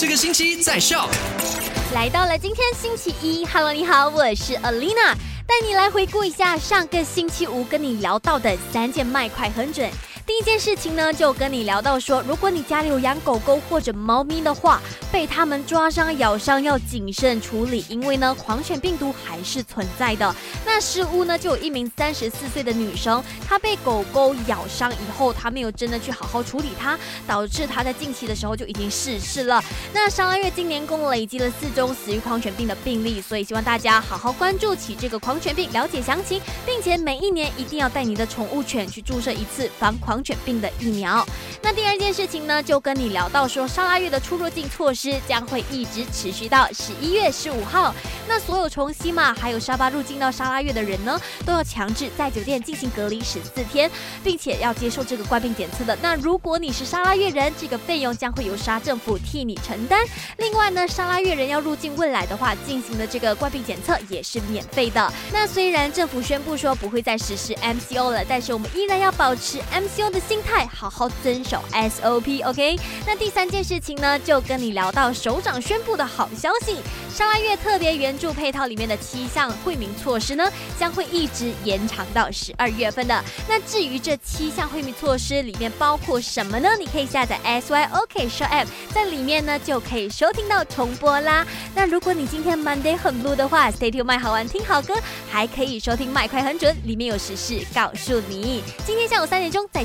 这个星期在笑。来到了今天星期一，Hello，你好，我是 Alina，带你来回顾一下上个星期五跟你聊到的三件卖快很准。第一件事情呢，就跟你聊到说，如果你家里有养狗狗或者猫咪的话，被它们抓伤、咬伤要谨慎处理，因为呢，狂犬病毒还是存在的。那事屋呢，就有一名三十四岁的女生，她被狗狗咬伤以后，她没有真的去好好处理它，导致她在近期的时候就已经逝世了。那上个月今年共累积了四宗死于狂犬病的病例，所以希望大家好好关注起这个狂犬病，了解详情，并且每一年一定要带你的宠物犬去注射一次防狂。狂犬病的疫苗。那第二件事情呢，就跟你聊到说，沙拉月的出入境措施将会一直持续到十一月十五号。那所有从西马还有沙巴入境到沙拉月的人呢，都要强制在酒店进行隔离十四天，并且要接受这个冠病检测的。那如果你是沙拉月人，这个费用将会由沙政府替你承担。另外呢，沙拉月人要入境未来的话，进行的这个冠病检测也是免费的。那虽然政府宣布说不会再实施 MCO 了，但是我们依然要保持 MCO。的心态，好好遵守 SOP，OK。那第三件事情呢，就跟你聊到首长宣布的好消息，沙拉月特别援助配套里面的七项惠民措施呢，将会一直延长到十二月份的。那至于这七项惠民措施里面包括什么呢？你可以下载 SYOK Show App，在里面呢就可以收听到重播啦。那如果你今天 Monday 很 blue 的话，Stay to 麦好玩听好歌，还可以收听麦快很准，里面有实事告诉你。今天下午三点钟再